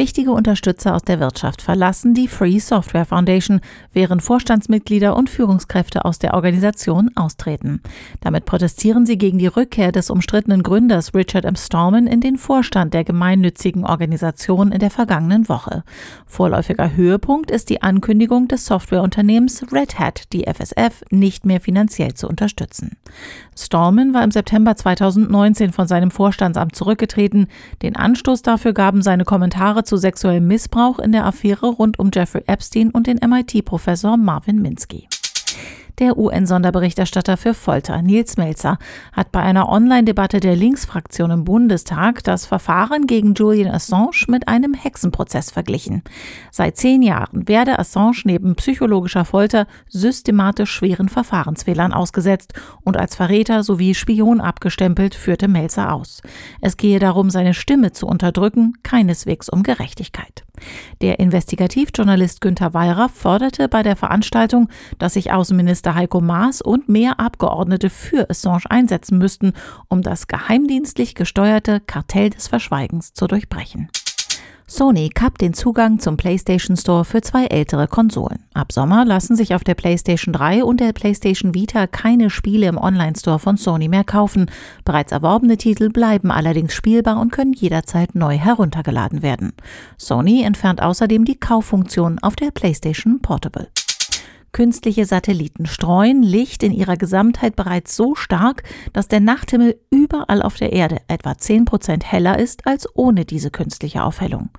Wichtige Unterstützer aus der Wirtschaft verlassen die Free Software Foundation, während Vorstandsmitglieder und Führungskräfte aus der Organisation austreten. Damit protestieren sie gegen die Rückkehr des umstrittenen Gründers Richard M. Stallman in den Vorstand der gemeinnützigen Organisation in der vergangenen Woche. Vorläufiger Höhepunkt ist die Ankündigung des Softwareunternehmens Red Hat, die FSF nicht mehr finanziell zu unterstützen. Stallman war im September 2019 von seinem Vorstandsamt zurückgetreten. Den Anstoß dafür gaben seine Kommentare zu sexuellem Missbrauch in der Affäre rund um Jeffrey Epstein und den MIT-Professor Marvin Minsky. Der UN-Sonderberichterstatter für Folter, Nils Melzer, hat bei einer Online-Debatte der Linksfraktion im Bundestag das Verfahren gegen Julian Assange mit einem Hexenprozess verglichen. Seit zehn Jahren werde Assange neben psychologischer Folter systematisch schweren Verfahrensfehlern ausgesetzt und als Verräter sowie Spion abgestempelt, führte Melzer aus. Es gehe darum, seine Stimme zu unterdrücken, keineswegs um Gerechtigkeit. Der Investigativjournalist Günter Weyra forderte bei der Veranstaltung, dass sich Außenminister Heiko Maas und mehr Abgeordnete für Assange einsetzen müssten, um das geheimdienstlich gesteuerte Kartell des Verschweigens zu durchbrechen. Sony kappt den Zugang zum PlayStation Store für zwei ältere Konsolen. Ab Sommer lassen sich auf der PlayStation 3 und der PlayStation Vita keine Spiele im Online-Store von Sony mehr kaufen. Bereits erworbene Titel bleiben allerdings spielbar und können jederzeit neu heruntergeladen werden. Sony entfernt außerdem die Kauffunktion auf der PlayStation Portable. Künstliche Satelliten streuen Licht in ihrer Gesamtheit bereits so stark, dass der Nachthimmel überall auf der Erde etwa 10 Prozent heller ist als ohne diese künstliche Aufhellung.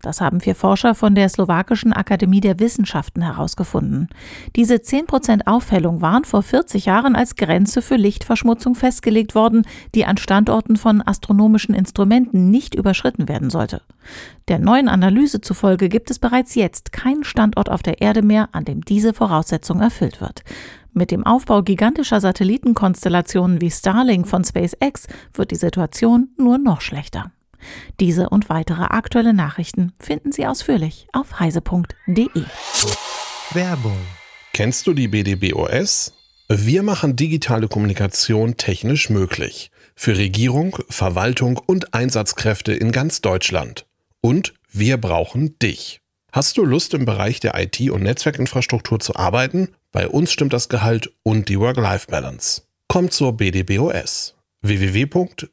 Das haben vier Forscher von der Slowakischen Akademie der Wissenschaften herausgefunden. Diese 10 Prozent Aufhellung waren vor 40 Jahren als Grenze für Lichtverschmutzung festgelegt worden, die an Standorten von astronomischen Instrumenten nicht überschritten werden sollte. Der neuen Analyse zufolge gibt es bereits jetzt keinen Standort auf der Erde mehr, an dem diese Voraussetzung erfüllt wird. Mit dem Aufbau gigantischer Satellitenkonstellationen wie Starlink von SpaceX wird die Situation nur noch schlechter. Diese und weitere aktuelle Nachrichten finden Sie ausführlich auf heise.de. Werbung. Kennst du die BDBOS? Wir machen digitale Kommunikation technisch möglich. Für Regierung, Verwaltung und Einsatzkräfte in ganz Deutschland. Und wir brauchen dich. Hast du Lust im Bereich der IT- und Netzwerkinfrastruktur zu arbeiten? Bei uns stimmt das Gehalt und die Work-Life-Balance. Komm zur BDBOS www.bdbos.de